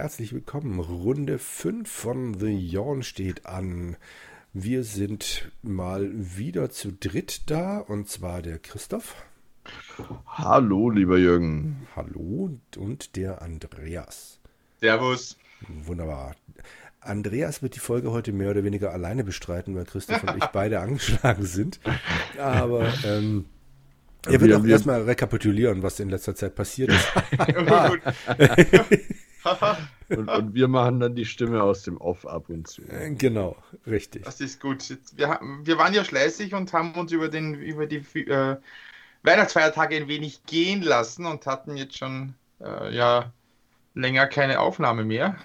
Herzlich willkommen. Runde 5 von The Yawn steht an. Wir sind mal wieder zu dritt da, und zwar der Christoph. Hallo, lieber Jürgen. Hallo und der Andreas. Servus. Wunderbar. Andreas wird die Folge heute mehr oder weniger alleine bestreiten, weil Christoph und ich beide angeschlagen sind. Aber ähm, er wird auch erstmal rekapitulieren, was in letzter Zeit passiert ist. und, und, wir machen dann die Stimme aus dem Off ab und zu. Äh, genau, richtig. Das ist gut. Wir, wir waren ja schleißig und haben uns über, den, über die äh, Weihnachtsfeiertage ein wenig gehen lassen und hatten jetzt schon äh, ja, länger keine Aufnahme mehr.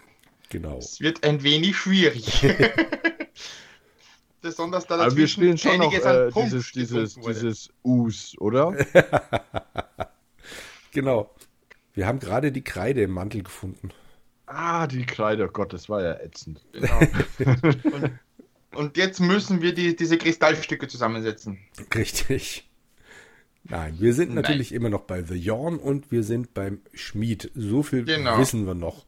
Genau. Es wird ein wenig schwierig. Besonders da Aber wir spielen schon noch äh, dieses, dieses, dieses Us, oder? genau. Wir haben gerade die Kreide im Mantel gefunden. Ah, die Kreide, oh Gott, das war ja ätzend. Genau. und, und, jetzt müssen wir die, diese Kristallstücke zusammensetzen. Richtig. Nein, wir sind Nein. natürlich immer noch bei The Yawn und wir sind beim Schmied. So viel genau. wissen wir noch.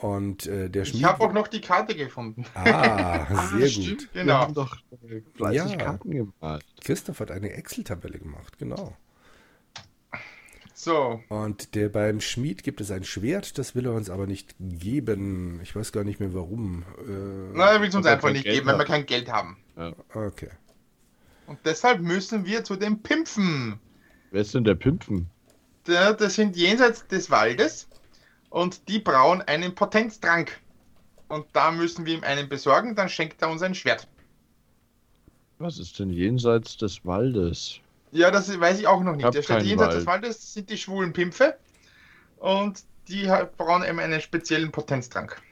Und äh, der Schmied. Ich habe auch noch die Karte gefunden. Ah, sehr ah, gut. Genau. Wir haben doch äh, fleißig ja. Karten gemacht. Christoph hat eine Excel-Tabelle gemacht, genau. So. Und der beim Schmied gibt es ein Schwert, das will er uns aber nicht geben. Ich weiß gar nicht mehr warum. Äh, Nein, er will es uns einfach nicht Geld geben, weil wir kein Geld haben. Ja. Okay. Und deshalb müssen wir zu den Pimpfen. Wer ist denn der Pimpfen? Der, das sind jenseits des Waldes und die brauen einen Potenztrank. Und da müssen wir ihm einen besorgen, dann schenkt er uns ein Schwert. Was ist denn jenseits des Waldes? Ja, das weiß ich auch noch nicht. Der steht jenseits Wald. des Waldes sind die schwulen Pimpfe und die brauen eben einen speziellen Potenztrank.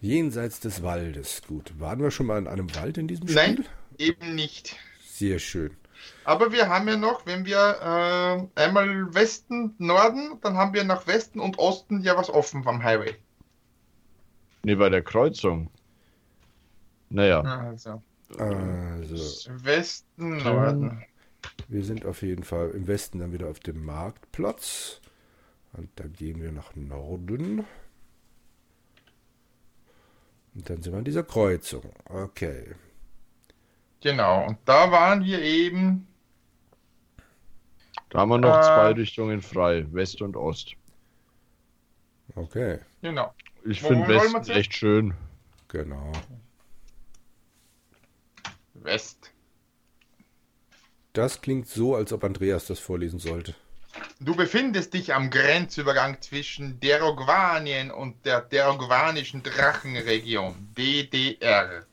Jenseits des Waldes, gut. Waren wir schon mal in einem Wald in diesem Spiel? Nein, eben nicht. Sehr schön. Aber wir haben ja noch, wenn wir äh, einmal Westen, Norden, dann haben wir nach Westen und Osten ja was offen vom Highway. Nee, bei der Kreuzung. Naja. Also. also. Westen, Norden. Wir sind auf jeden Fall im Westen dann wieder auf dem Marktplatz. Und da gehen wir nach Norden. Und dann sind wir an dieser Kreuzung. Okay. Genau, und da waren wir eben. Da haben wir noch äh, zwei Richtungen frei, West und Ost. Okay. Genau. Ich finde Westen echt schön. Genau. West. Das klingt so, als ob Andreas das vorlesen sollte. Du befindest dich am Grenzübergang zwischen Derogwanien und der derogwanischen Drachenregion, DDR.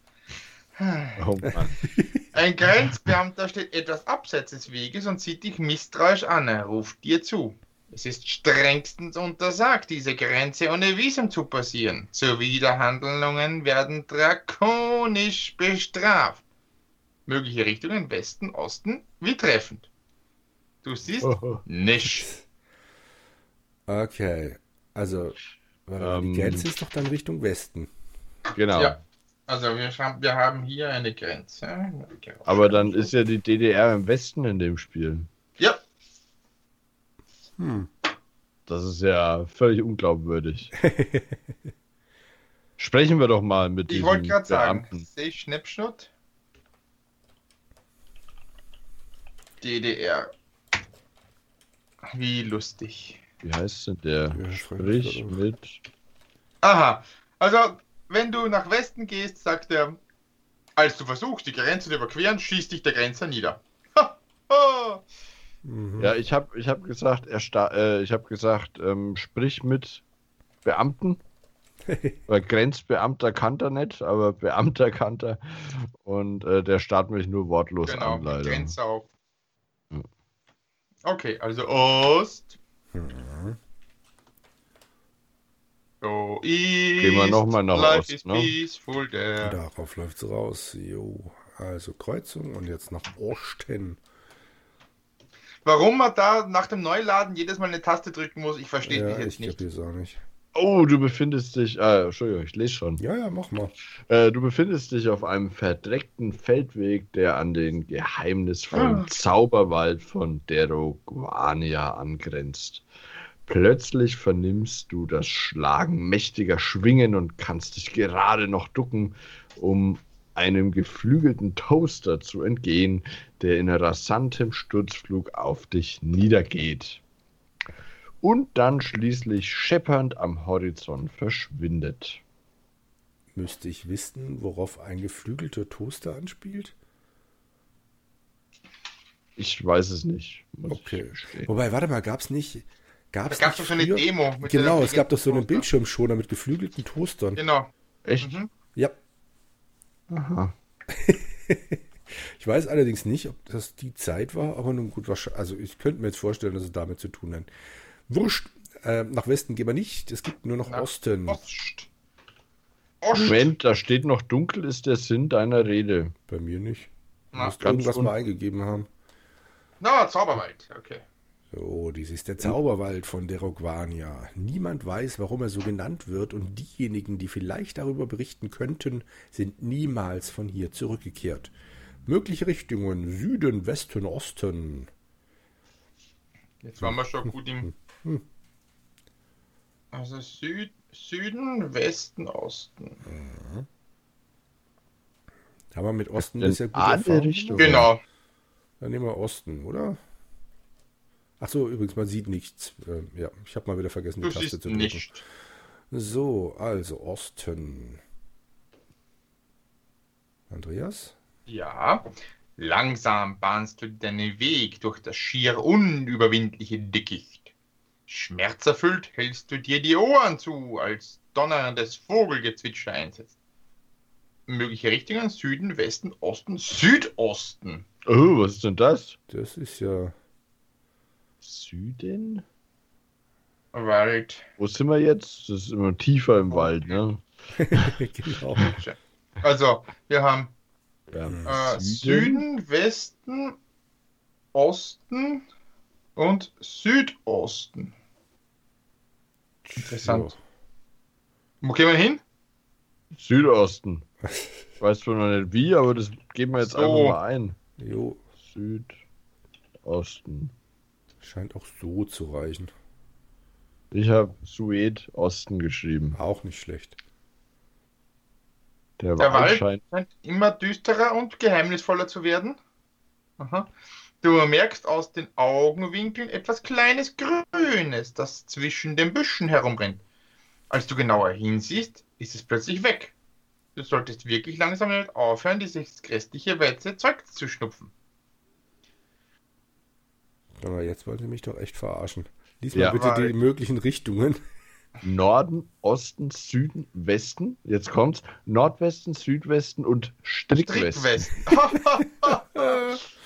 Oh Ein Grenzbeamter steht etwas abseits des Weges und sieht dich misstrauisch an. Er ruft dir zu. Es ist strengstens untersagt, diese Grenze ohne Visum zu passieren. Zuwiderhandlungen werden drakonisch bestraft. Mögliche Richtungen Westen, Osten, wie treffend. Du siehst oh. nicht. Okay, also ähm, die Grenze ist doch dann Richtung Westen. Genau. Ja. Also wir, wir haben hier eine Grenze. Aber dann ist ja die DDR im Westen in dem Spiel. Ja. Hm. Das ist ja völlig unglaubwürdig. Sprechen wir doch mal mit Ich wollte gerade sagen, sehe ich Schnippschnutt? DDR. Wie lustig. Wie heißt denn der? Ja, Sprich mit. Aha, also wenn du nach Westen gehst, sagt er, als du versuchst, die Grenze zu überqueren, schießt dich der Grenzer nieder. Mhm. Ja, ich habe ich hab gesagt, er äh, ich habe gesagt, ähm, sprich mit Beamten. Weil Grenzbeamter kann er nicht, aber Beamter kann er. Und äh, der starrt mich nur wortlos genau, an, leider. Grenze auf. Okay, also Ost. Mhm. So ist Gehen wir nochmal nach Life Ost, ne? peaceful there. Darauf läuft es raus. Jo. Also Kreuzung und jetzt nach Osten. Warum man da nach dem Neuladen jedes Mal eine Taste drücken muss, ich verstehe ja, jetzt ich nicht. Ich auch nicht. Oh, du befindest dich. Ah, Entschuldigung, ich lese schon. Ja, ja, mach mal. Äh, du befindest dich auf einem verdreckten Feldweg, der an den geheimnisvollen ah. Zauberwald von Deroguania angrenzt. Plötzlich vernimmst du das Schlagen mächtiger Schwingen und kannst dich gerade noch ducken, um einem geflügelten Toaster zu entgehen, der in rasantem Sturzflug auf dich niedergeht. Und dann schließlich scheppernd am Horizont verschwindet. Müsste ich wissen, worauf ein geflügelter Toaster anspielt? Ich weiß es nicht. Okay. Wobei, warte mal, gab es nicht. Gab's da gab es doch so eine Demo. genau, es gab doch so einen Bildschirmschoner mit geflügelten Toastern. Genau. Echt? Mhm. Ja. Aha. ich weiß allerdings nicht, ob das die Zeit war, aber nun gut, also ich könnte mir jetzt vorstellen, dass es damit zu tun hat. Wurscht, äh, nach Westen gehen wir nicht, es gibt nur noch nach Osten. Ost. Ost. Moment, da steht noch dunkel ist der Sinn deiner Rede. Bei mir nicht. Du musst irgendwas mal eingegeben haben. Na, Zauberwald, okay. So, dies ist der Zauberwald von Derogvania. Niemand weiß, warum er so genannt wird, und diejenigen, die vielleicht darüber berichten könnten, sind niemals von hier zurückgekehrt. Mögliche Richtungen Süden, Westen, Osten. Jetzt waren wir schon gut im. Hm. Also Süd, Süden, Westen, Osten. Ja. Haben wir mit Osten bisher gut erfahren? Richtung. Genau. Dann nehmen wir Osten, oder? Ach so, übrigens, man sieht nichts. Ähm, ja, ich habe mal wieder vergessen, die du Taste zu drücken. Nicht. So, also Osten. Andreas? Ja. Langsam bahnst du deinen Weg durch das schier unüberwindliche Dickicht. Schmerzerfüllt hältst du dir die Ohren zu, als donnerndes Vogelgezwitscher einsetzt. Mögliche Richtungen Süden, Westen, Osten, Südosten. Oh, was ist denn das? Das ist ja Süden? Wald. Wo sind wir jetzt? Das ist immer tiefer im Wald, ne? genau. Also, wir haben äh, Süden. Westen, Osten und Südosten. Interessant. Wo gehen wir hin? Südosten. Ich weiß zwar noch nicht wie, aber das geben wir jetzt so. einfach mal ein. Jo. Südosten. Scheint auch so zu reichen. Ich habe Sued Osten geschrieben. Auch nicht schlecht. Der, Der Wald, scheint... scheint immer düsterer und geheimnisvoller zu werden. Aha. Du merkst aus den Augenwinkeln etwas kleines Grünes, das zwischen den Büschen herumrennt. Als du genauer hinsiehst, ist es plötzlich weg. Du solltest wirklich langsam damit aufhören, dieses grässliche weiße Zeug zu schnupfen. Aber jetzt wollen Sie mich doch echt verarschen. Lies mal ja, bitte die möglichen Richtungen. Norden, Osten, Süden, Westen. Jetzt kommt's. Nordwesten, Südwesten und Strickwesten. Strickwesten.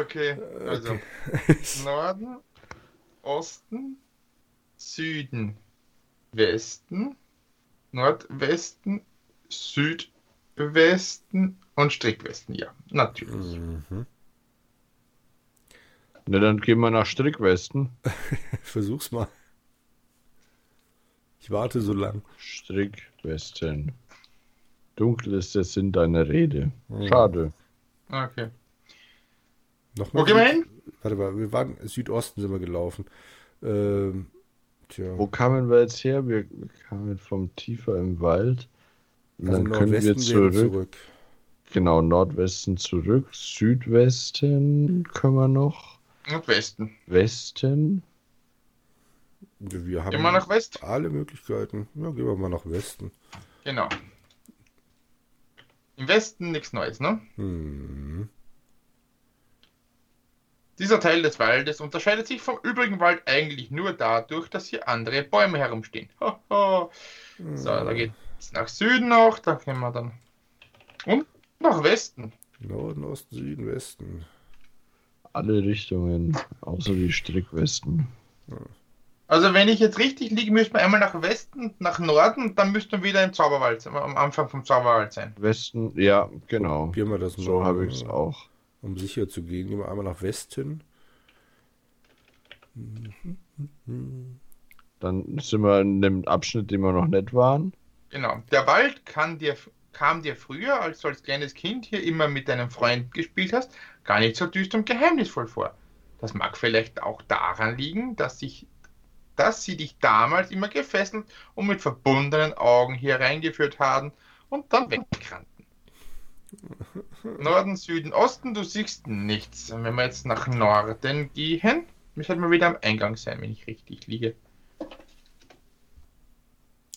okay, also okay. Norden, Osten, Süden, Westen, Nordwesten, Südwesten und Strickwesten. Ja, natürlich. Mhm. Na, dann gehen wir nach Strickwesten. Versuch's mal. Ich warte so lang. Strickwesten. Dunkel ist der Sinn deiner Rede. Schade. Okay. Nochmal Wo gehen wir hin? Warte mal, wir waren Südosten sind wir gelaufen. Ähm, tja. Wo kamen wir jetzt her? Wir kamen vom tiefer im Wald. Und also dann können wir zurück. zurück. Genau, Nordwesten zurück. Südwesten können wir noch. Und Westen. Westen. Wir haben Immer nach West? alle Möglichkeiten. Ja, gehen wir mal nach Westen. Genau. Im Westen nichts Neues, ne? Hm. Dieser Teil des Waldes unterscheidet sich vom übrigen Wald eigentlich nur dadurch, dass hier andere Bäume herumstehen. Ho, ho. So, da geht es nach Süden noch, da können wir dann. Und nach Westen. Norden, Osten, Süden, Westen alle Richtungen, außer die Strickwesten. Also wenn ich jetzt richtig liege, müsste man einmal nach Westen, nach Norden dann müsste man wieder im Zauberwald sein, am Anfang vom Zauberwald sein. Westen, ja, genau. Probieren wir das so habe ich es auch. Um sicher zu gehen, gehen wir einmal nach Westen. Dann sind wir in dem Abschnitt, den wir noch nicht waren. Genau. Der Wald kann dir kam dir früher, als du als kleines Kind hier immer mit deinem Freund gespielt hast, gar nicht so düster und geheimnisvoll vor. Das mag vielleicht auch daran liegen, dass sich dass sie dich damals immer gefesselt und mit verbundenen Augen hier reingeführt haben und dann wegrannten. Norden, Süden, Osten, du siehst nichts. Und wenn wir jetzt nach Norden gehen, müssen wir wieder am Eingang sein, wenn ich richtig liege.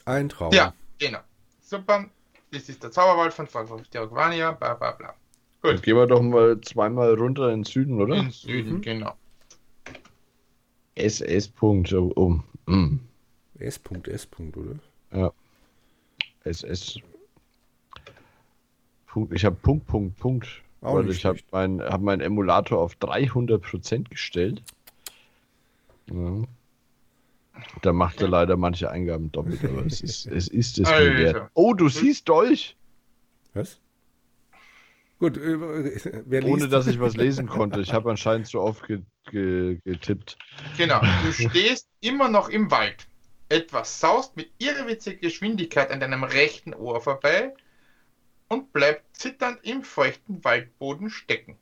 Ein Traum. Ja, genau. Super. Das ist der Zauberwald von Sterogvania, bla bla bla. Gut. Dann gehen wir doch mal zweimal runter in den Süden, oder? In Süden, mhm. genau. SS. Punkt. Oh, mm. S. S. oder? Ja. SS. Punkt. Ich habe Punkt, Punkt, Punkt. Auch weil ich habe meinen hab mein Emulator auf 300% gestellt. Ja. Da macht er leider manche Eingaben doppelt, aber es ist es, ist es mir wert. Oh, du siehst Dolch! Was? Gut, äh, Ohne dass ich was lesen konnte. Ich habe anscheinend so oft ge ge getippt. Genau, du stehst immer noch im Wald. Etwas saust mit irrwitziger Geschwindigkeit an deinem rechten Ohr vorbei und bleibt zitternd im feuchten Waldboden stecken.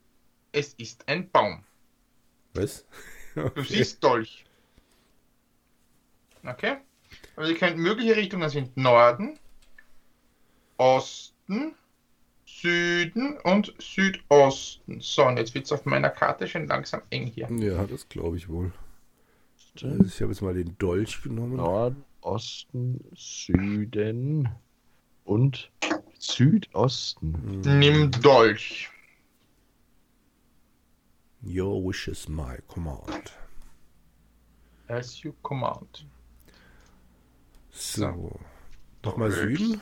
Es ist ein Baum. Was? Okay. Du siehst Dolch. Okay? Also ihr könnt mögliche Richtungen sind Norden, Osten, Süden und Südosten. So, und jetzt wird es auf meiner Karte schon langsam eng hier. Ja, das glaube ich wohl. ich habe jetzt mal den Dolch genommen. Norden, Osten, Süden und Südosten. Nimm Dolch. Your wish is my command. As you command. So. so. Nochmal Süden.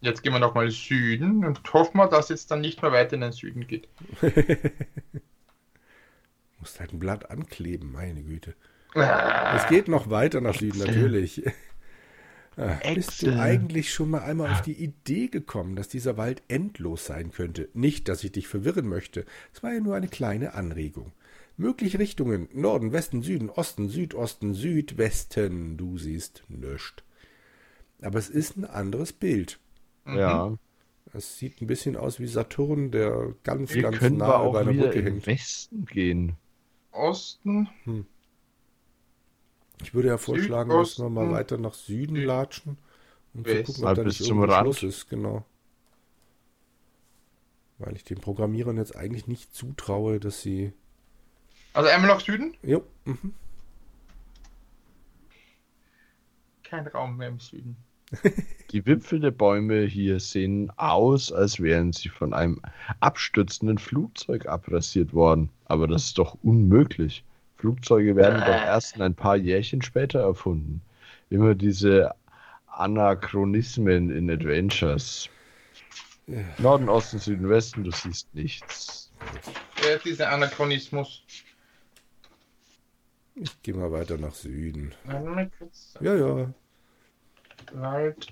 Jetzt gehen wir nochmal Süden und hoffen wir, dass es dann nicht mehr weiter in den Süden geht. Muss halt ein Blatt ankleben, meine Güte. Ah. Es geht noch weiter nach Süden, natürlich. Ah, bist du eigentlich schon mal einmal auf die Idee gekommen, dass dieser Wald endlos sein könnte? Nicht, dass ich dich verwirren möchte. Es war ja nur eine kleine Anregung. Mögliche Richtungen: Norden, Westen, Süden, Osten, Südosten, Südwesten. Du siehst nichts. Aber es ist ein anderes Bild. Mhm. Ja. Es sieht ein bisschen aus wie Saturn, der ganz, wir ganz nah über einer Brücke hängt. Westen gehen. Osten. Hm. Ich würde ja vorschlagen, dass wir mal weiter nach Süden latschen und zu gucken, ob da nicht zum Rand. Schluss ist, genau. Weil ich den Programmierern jetzt eigentlich nicht zutraue, dass sie. Also einmal nach Süden? Jo. Mhm. Kein Raum mehr im Süden. Die Wipfel der Bäume hier sehen aus, als wären sie von einem abstürzenden Flugzeug abrasiert worden. Aber das ist doch unmöglich. Flugzeuge werden doch erst ein paar Jährchen später erfunden. Immer diese Anachronismen in Adventures. Ja. Norden, Osten, Süden, Westen, du siehst nichts. Ja, dieser Anachronismus. Ich gehe mal weiter nach Süden. Ja, ja. Wald.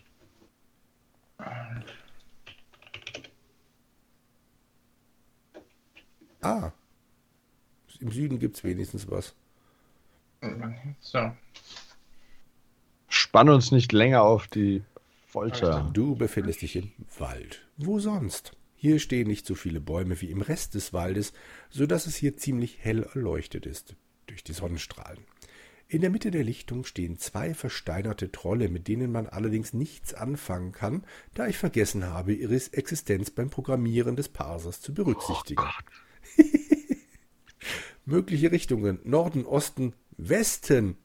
Ah. Im Süden gibt es wenigstens was. So. Spann uns nicht länger auf die Folter. Du befindest dich im Wald. Wo sonst? Hier stehen nicht so viele Bäume wie im Rest des Waldes, so dass es hier ziemlich hell erleuchtet ist durch die Sonnenstrahlen. In der Mitte der Lichtung stehen zwei versteinerte Trolle, mit denen man allerdings nichts anfangen kann, da ich vergessen habe, ihre Existenz beim Programmieren des Parsers zu berücksichtigen. Oh Mögliche Richtungen Norden, Osten, Westen.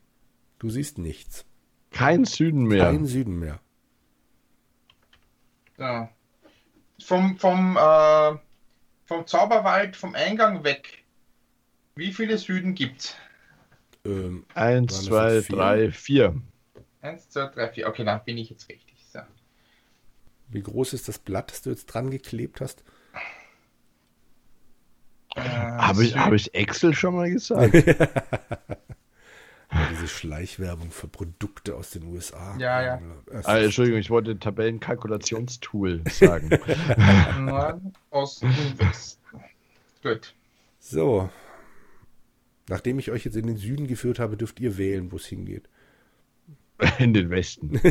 Du siehst nichts. Kein Süden mehr. Kein Süden mehr. Ja. Vom, vom, äh, vom Zauberwald, vom Eingang weg. Wie viele Süden gibt's? Ähm, Eins, zwei, drei, vier. Eins, zwei, drei, vier. Okay, dann bin ich jetzt richtig. So. Wie groß ist das Blatt, das du jetzt dran geklebt hast? Habe ich, hab ich Excel schon mal gesagt? ja, diese Schleichwerbung für Produkte aus den USA. Ja, ja. Ah, Entschuldigung, ich wollte Tabellenkalkulationstool sagen. Norden, Osten, Westen. Gut. So, Nachdem ich euch jetzt in den Süden geführt habe, dürft ihr wählen, wo es hingeht. In den Westen.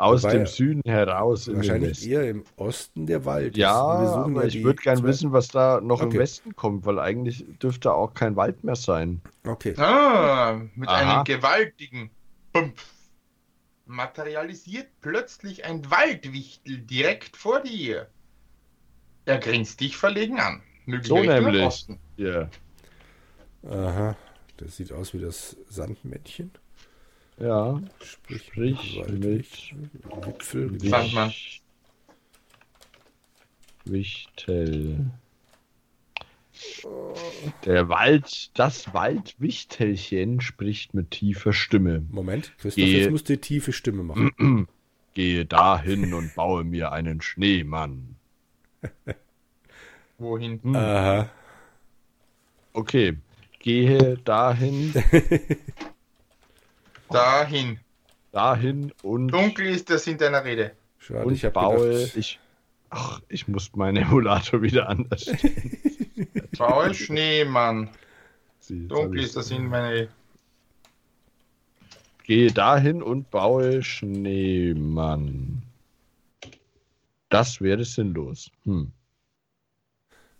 Aus Wobei, dem Süden heraus. Wahrscheinlich eher im Osten der Wald. Ja, aber ja ich würde gerne wissen, was da noch okay. im Westen kommt, weil eigentlich dürfte auch kein Wald mehr sein. Okay. Ah, mit Aha. einem gewaltigen Pumpf materialisiert plötzlich ein Waldwichtel direkt vor dir. Er grinst dich verlegen an. So nämlich. Ja. Aha, das sieht aus wie das Sandmännchen. Ja, sprich, sprich mit Wipfel. Sandmann. Wichtel. Der Wald, das Waldwichtelchen spricht mit tiefer Stimme. Moment, Christoph, Gehe, jetzt musst du tiefe Stimme machen. Gehe dahin und baue mir einen Schneemann. Wohin? Hm. Aha. Okay, gehe dahin. dahin. Dahin und. Dunkel ist das in deiner Rede. Schade, und ich baue. Gedacht, ich, ach, ich muss meinen Emulator wieder anders stellen. baue Schneemann. Dunkel ist das in meiner Rede. Gehe dahin und baue Schneemann. Das wäre sinnlos. Hm.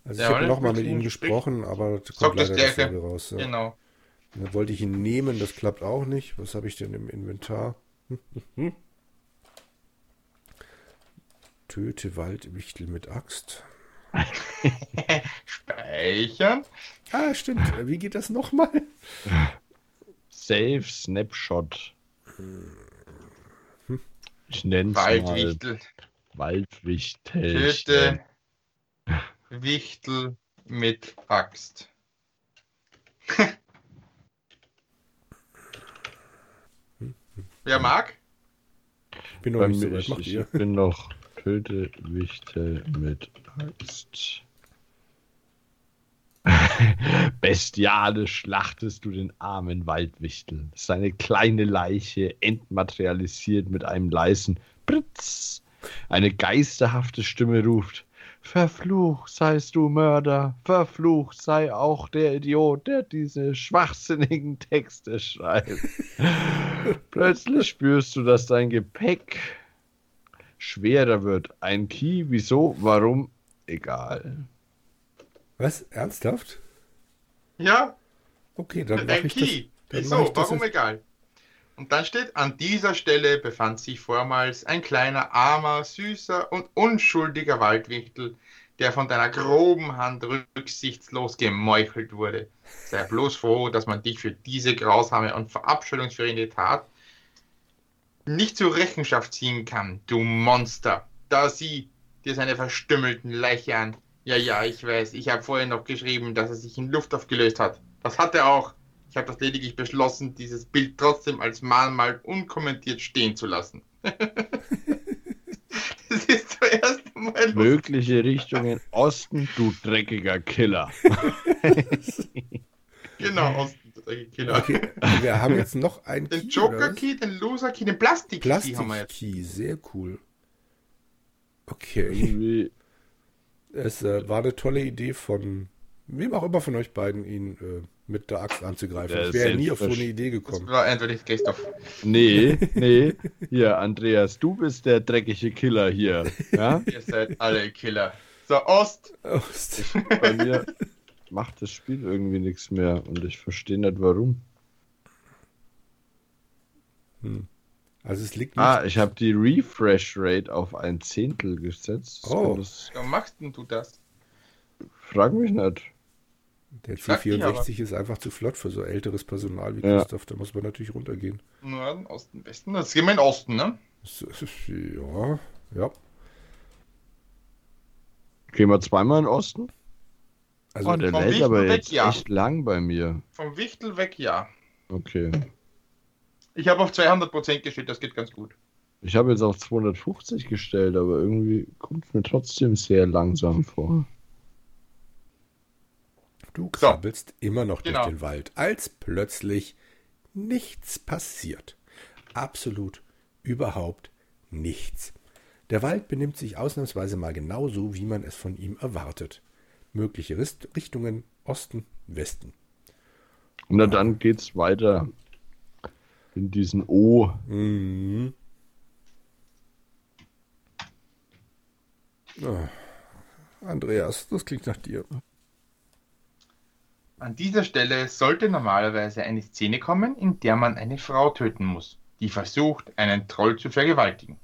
Also ich habe nochmal mit ihm gesprochen, aber kommt leider das raus. Ja. Genau. Dann wollte ich ihn nehmen, das klappt auch nicht. Was habe ich denn im Inventar? Töte Waldwichtel mit Axt. Speichern. Ah, stimmt. Wie geht das nochmal? Save Snapshot. Ich nenne es Waldwichtel. Waldwichtel. Töte Wichtel mit Axt. Wer mag? Ich bin noch nicht so weit. Ich, ich bin noch Töte Wichtel mit Axt. Bestialisch schlachtest du den armen Waldwichtel. Seine kleine Leiche entmaterialisiert mit einem leisen Britz. Eine geisterhafte Stimme ruft: Verflucht seist du Mörder, verflucht sei auch der Idiot, der diese schwachsinnigen Texte schreibt. Plötzlich spürst du, dass dein Gepäck schwerer wird. Ein Key, wieso, warum, egal. Was? Ernsthaft? Ja. Okay, dann mache ich Key. das. Wieso, warum, egal. Und dann steht, an dieser Stelle befand sich vormals ein kleiner, armer, süßer und unschuldiger Waldwichtel, der von deiner groben Hand rücksichtslos gemeuchelt wurde. Sei bloß froh, dass man dich für diese grausame und verabscheuungsführende Tat nicht zur Rechenschaft ziehen kann, du Monster. Da sieh dir seine verstümmelten Leiche an. Ja, ja, ich weiß, ich habe vorhin noch geschrieben, dass er sich in Luft aufgelöst hat. Das hat er auch. Ich habe das lediglich beschlossen, dieses Bild trotzdem als Mahnmal unkommentiert stehen zu lassen. das ist zuerst mal. Mögliche Richtungen Osten, du dreckiger Killer. genau, Osten, du dreckiger Killer. Okay, wir haben jetzt noch einen Den Joker-Key, den Loser-Key, den Plastik-Key Plastik haben wir jetzt. Key, sehr cool. Okay. Irgendwie. Es äh, war eine tolle Idee von wem auch immer von euch beiden, ihn äh, mit der Axt anzugreifen. ich wäre ja nie auf so eine Idee gekommen. Das war entweder Christoph. Nee, nee. Hier, Andreas, du bist der dreckige Killer hier. Ja? Ihr seid alle Killer. So, Ost. Ost. Bei mir macht das Spiel irgendwie nichts mehr und ich verstehe nicht warum. Hm. Also es liegt nicht Ah, ich habe die Refresh Rate auf ein Zehntel gesetzt. Oh. Warum machst denn du das? Frag mich nicht. Der C64 ist einfach zu flott für so älteres Personal wie Christoph. Da muss man natürlich runtergehen. Norden, Osten, Westen. Das gehen wir in Osten, ne? Ja, ja. Gehen wir zweimal in Osten? Also oh, der lädt aber weg, jetzt ja. echt lang bei mir. Vom Wichtel weg, ja. Okay. Ich habe auf 200% gestellt, das geht ganz gut. Ich habe jetzt auf 250 gestellt, aber irgendwie kommt es mir trotzdem sehr langsam vor. Du krabbelst so. immer noch genau. durch den Wald, als plötzlich nichts passiert. Absolut überhaupt nichts. Der Wald benimmt sich ausnahmsweise mal genauso, wie man es von ihm erwartet. Mögliche Richtungen Osten, Westen. Und dann geht's weiter in diesen O. Mhm. Oh. Andreas, das klingt nach dir. An dieser Stelle sollte normalerweise eine Szene kommen, in der man eine Frau töten muss, die versucht, einen Troll zu vergewaltigen.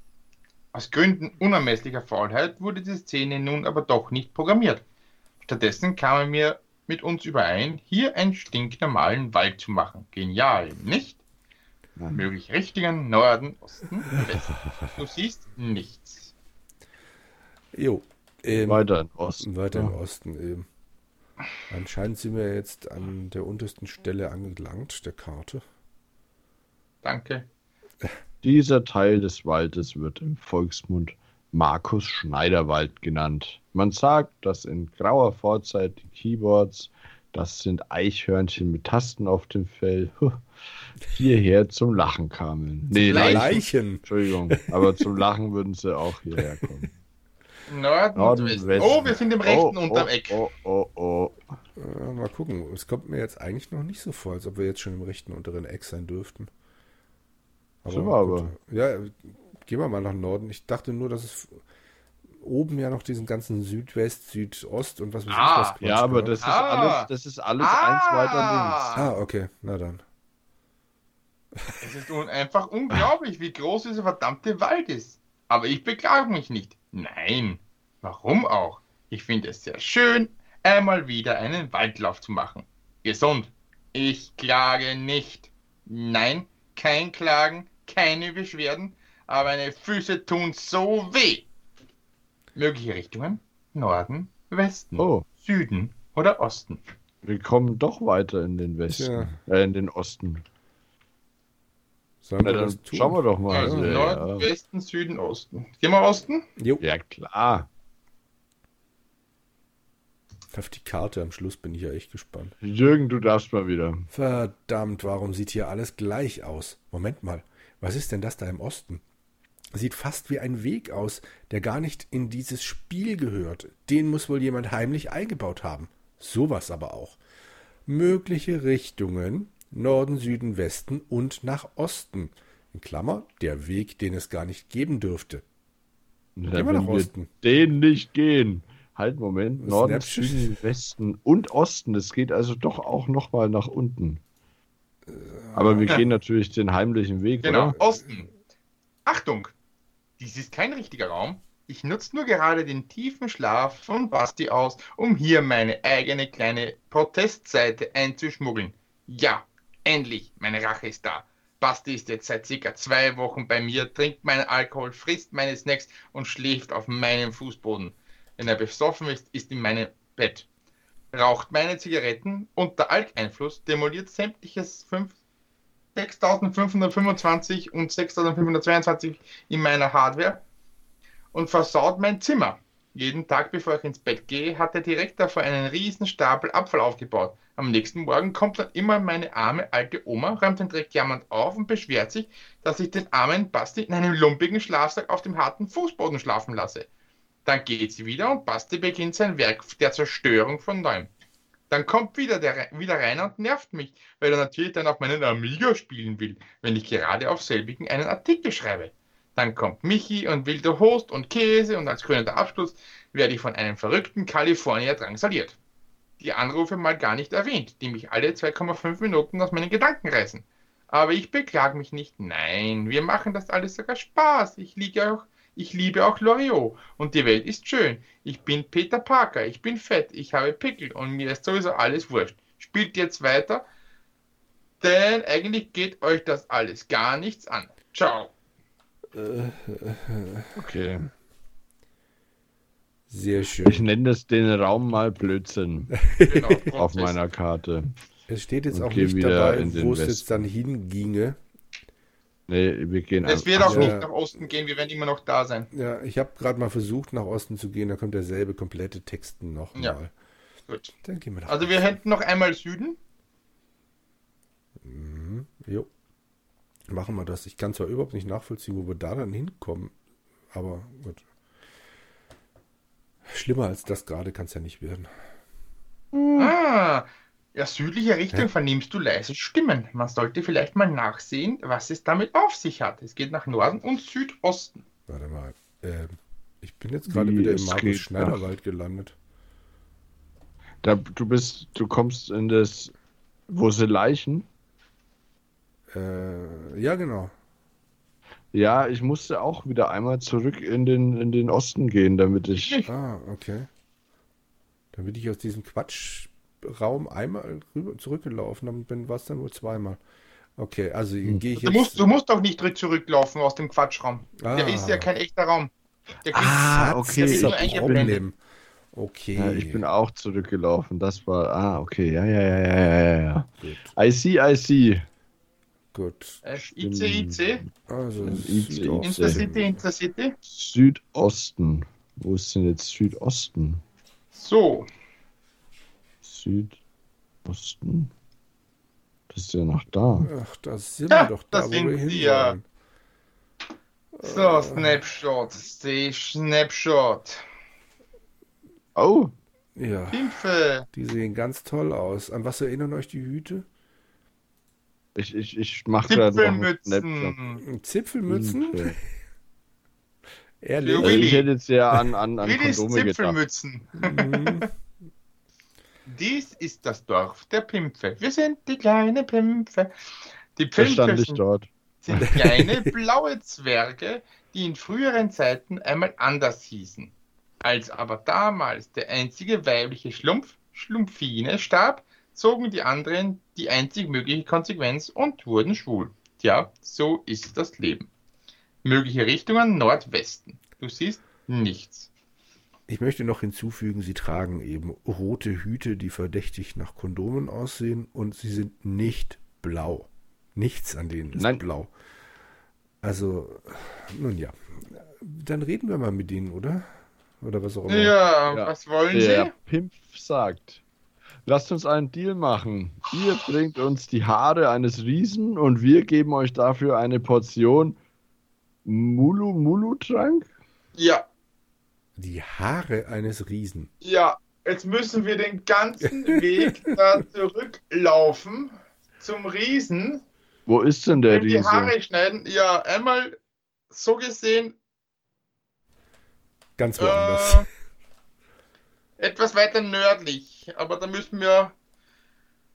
Aus Gründen unermesslicher Faulheit wurde die Szene nun aber doch nicht programmiert. Stattdessen kamen wir mit uns überein, hier einen stinknormalen Wald zu machen. Genial, nicht? Nein. Möglich Richtungen, Norden, Osten, Westen. Du siehst nichts. Jo. Ähm, weiter im Osten. Weiter im Osten eben. Anscheinend sind wir jetzt an der untersten Stelle angelangt, der Karte. Danke. Dieser Teil des Waldes wird im Volksmund Markus Schneiderwald genannt. Man sagt, dass in grauer Vorzeit die Keyboards, das sind Eichhörnchen mit Tasten auf dem Fell, hierher zum Lachen kamen. Nee, Leichen. Leichen. Entschuldigung, aber zum Lachen würden sie auch hierher kommen. Norden, Norden Westen. Westen. Oh, wir sind im rechten oh, unterm Eck. Oh, oh, oh. Äh, mal gucken. Es kommt mir jetzt eigentlich noch nicht so vor, als ob wir jetzt schon im rechten unteren Eck sein dürften. Aber, sind wir aber. Ja, gehen wir mal nach Norden. Ich dachte nur, dass es oben ja noch diesen ganzen Südwest, Südost und was weiß ah, ich was Ja, aber das ist ah, alles, das ist alles ah, eins weiter links. Ah, okay, na dann. Es ist einfach unglaublich, wie groß dieser verdammte Wald ist. Aber ich beklage mich nicht. Nein. Warum auch? Ich finde es sehr schön, einmal wieder einen Waldlauf zu machen. Gesund. Ich klage nicht. Nein, kein Klagen, keine Beschwerden, aber meine Füße tun so weh. Mögliche Richtungen? Norden, Westen, oh. Süden oder Osten. Wir kommen doch weiter in den Westen, ja. äh, in den Osten. Sollen wir das tun? Schauen wir doch mal. Also ja, Norden, ja. Westen, Süden, Osten. Gehen wir Osten? Jo. Ja, klar. Auf die Karte am Schluss bin ich ja echt gespannt. Jürgen, du darfst mal wieder. Verdammt, warum sieht hier alles gleich aus? Moment mal, was ist denn das da im Osten? Sieht fast wie ein Weg aus, der gar nicht in dieses Spiel gehört. Den muss wohl jemand heimlich eingebaut haben. Sowas aber auch. Mögliche Richtungen Norden, Süden, Westen und nach Osten. In Klammer, der Weg, den es gar nicht geben dürfte. Ja, gehen wir nach Osten. Den nicht gehen. Halt, Moment. Norden, Süden, Westen und Osten. Es geht also doch auch nochmal nach unten. Aber wir gehen natürlich den heimlichen Weg. Genau, oder? Osten. Achtung! Dies ist kein richtiger Raum. Ich nutze nur gerade den tiefen Schlaf von Basti aus, um hier meine eigene kleine Protestseite einzuschmuggeln. Ja, endlich, meine Rache ist da. Basti ist jetzt seit circa zwei Wochen bei mir, trinkt meinen Alkohol, frisst meine Snacks und schläft auf meinem Fußboden. Wenn er besoffen ist, ist in meinem Bett. Raucht meine Zigaretten unter Alkeinfluss, demoliert sämtliches 6525 und 6522 in meiner Hardware und versaut mein Zimmer. Jeden Tag, bevor ich ins Bett gehe, hat er direkt davor einen riesen Stapel Abfall aufgebaut. Am nächsten Morgen kommt dann immer meine arme alte Oma, räumt den Dreck jammernd auf und beschwert sich, dass ich den armen Basti in einem lumpigen Schlafsack auf dem harten Fußboden schlafen lasse. Dann geht sie wieder und Basti beginnt sein Werk der Zerstörung von neuem. Dann kommt wieder der wieder rein und nervt mich, weil er natürlich dann auf meinen Amiga spielen will, wenn ich gerade auf selbigen einen Artikel schreibe. Dann kommt Michi und will der Host und Käse und als krönender Abschluss werde ich von einem verrückten Kalifornier drangsaliert. Die Anrufe mal gar nicht erwähnt, die mich alle 2,5 Minuten aus meinen Gedanken reißen. Aber ich beklage mich nicht. Nein, wir machen das alles sogar Spaß. Ich liege auch ich liebe auch Loriot und die Welt ist schön. Ich bin Peter Parker, ich bin fett, ich habe Pickel und mir ist sowieso alles wurscht. Spielt jetzt weiter, denn eigentlich geht euch das alles gar nichts an. Ciao. Okay. Sehr schön. Ich nenne das den Raum mal Blödsinn genau, auf meiner Karte. Es steht jetzt auch nicht dabei, wo es jetzt dann hinginge. Nee, wir gehen Es wird auch ja. nicht nach Osten gehen, wir werden immer noch da sein. Ja, ich habe gerade mal versucht, nach Osten zu gehen, da kommt derselbe komplette Texten nochmal. Ja. Gut. Dann gehen wir nach Also wir hätten noch einmal Süden. Mhm. Jo. Machen wir das. Ich kann zwar überhaupt nicht nachvollziehen, wo wir da dann hinkommen, aber gut. Schlimmer als das gerade kann es ja nicht werden. Ah, ja, südliche Richtung ja. vernimmst du leise Stimmen. Man sollte vielleicht mal nachsehen, was es damit auf sich hat. Es geht nach Norden und Südosten. Warte mal. Äh, Ich bin jetzt gerade wieder im Markus Schneiderwald gelandet. Da, du bist, du kommst in das, wo sie Leichen? Äh, ja, genau. Ja, ich musste auch wieder einmal zurück in den, in den Osten gehen, damit ich. Ah, okay. Damit ich aus diesem Quatschraum einmal rüber zurückgelaufen bin, war es dann wohl zweimal. Okay, also hm. gehe ich jetzt. Du musst, du musst doch nicht zurücklaufen aus dem Quatschraum. Ah. Der ist ja kein echter Raum. Der ah, okay. Das ist nur Problem. Okay. Ja, ich bin auch zurückgelaufen. Das war. Ah, okay. Ja, ja, ja, ja, ja, ja. Gut. I see, I see. Gut. IC, IC. Also IC, Intercity, Intercity. Südosten. Wo ist denn jetzt Südosten? So. Südosten. Das ist ja nach da. Ach, da sind ja, wir doch da, wo wir hin ja. So, Snapshot. Stay Snapshot. Oh. Ja. Pimpfe. Die sehen ganz toll aus. An was erinnern euch die Hüte? Ich, ich, ich mache gerade noch Zipfelmützen. Zipfelmützen? Ehrlich? Also ich hätte jetzt ja an, an, an Willis Kondome Zipfelmützen. Mhm. Dies ist das Dorf der Pimpfe. Wir sind die kleine Pimpfe. Die Pimpfe sind, sind kleine blaue Zwerge, die in früheren Zeiten einmal anders hießen. Als aber damals der einzige weibliche Schlumpf, Schlumpfine, starb, zogen die anderen die einzig mögliche Konsequenz und wurden schwul. Tja, so ist das Leben. Mögliche Richtungen Nordwesten. Du siehst nichts. Ich möchte noch hinzufügen, sie tragen eben rote Hüte, die verdächtig nach Kondomen aussehen und sie sind nicht blau. Nichts an denen ist Nein. blau. Also, nun ja. Dann reden wir mal mit ihnen, oder? Oder was auch immer. Ja, ja. was wollen Der Sie? Pimp sagt, lasst uns einen Deal machen. Ihr bringt uns die Haare eines Riesen und wir geben euch dafür eine Portion Mulu Mulu Trank? Ja. Die Haare eines Riesen. Ja, jetzt müssen wir den ganzen Weg da zurücklaufen zum Riesen. Wo ist denn der Riese? Die Haare schneiden. Ja, einmal so gesehen Ganz woanders. Äh, etwas weiter nördlich, aber da müssen wir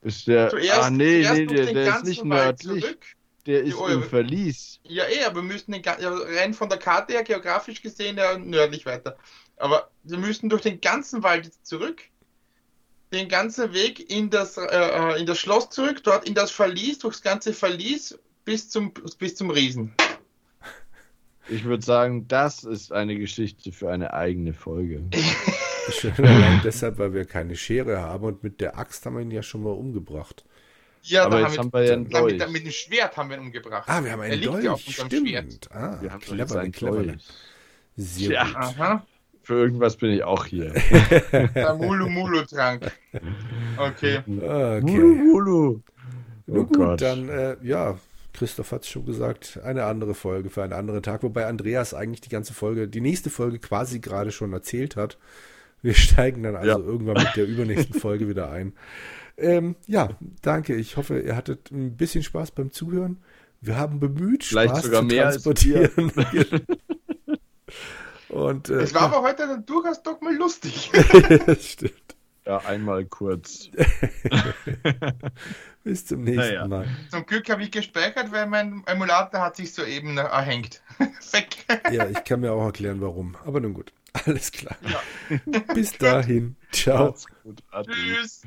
ist der, zuerst, ah, nee, nee, der, der ist nicht nördlich. Zurück. Der ist im Verlies. Ja, eh, aber wir müssen den, ja, rein von der Karte her, geografisch gesehen, ja, nördlich weiter. Aber wir müssen durch den ganzen Wald zurück. Den ganzen Weg in das, äh, äh in das Schloss zurück, dort in das Verlies, durchs ganze Verlies bis zum, bis zum Riesen. Ich würde sagen, das ist eine Geschichte für eine eigene Folge. Schon allein deshalb, weil wir keine Schere haben und mit der Axt haben wir ihn ja schon mal umgebracht. Ja, aber jetzt haben wir, ja ein Dolch. Mit, mit dem Schwert haben wir ihn umgebracht. Ah, wir haben einen Dolch, ja stimmt. Schwert. Ah, wir haben clever, clever. Sehr ja. gut. Aha. Für irgendwas bin ich auch hier. Der Mulu Mulu Trank. Okay. okay. Mulu Mulu. Oh gut, Gott. dann äh, ja, Christoph hat es schon gesagt, eine andere Folge für einen anderen Tag, wobei Andreas eigentlich die ganze Folge, die nächste Folge quasi gerade schon erzählt hat. Wir steigen dann also ja. irgendwann mit der übernächsten Folge wieder ein. Ähm, ja, danke. Ich hoffe, ihr hattet ein bisschen Spaß beim Zuhören. Wir haben bemüht, Vielleicht Spaß sogar zu mehr transportieren. Und, äh, es war aber heute dann durchaus doch mal lustig. das stimmt. Ja, einmal kurz. Bis zum nächsten naja. Mal. Zum Glück habe ich gespeichert, weil mein Emulator hat sich soeben erhängt. Weg. ja, ich kann mir auch erklären, warum. Aber nun gut. Alles klar. Ja. Bis dahin. Ciao. Tschüss.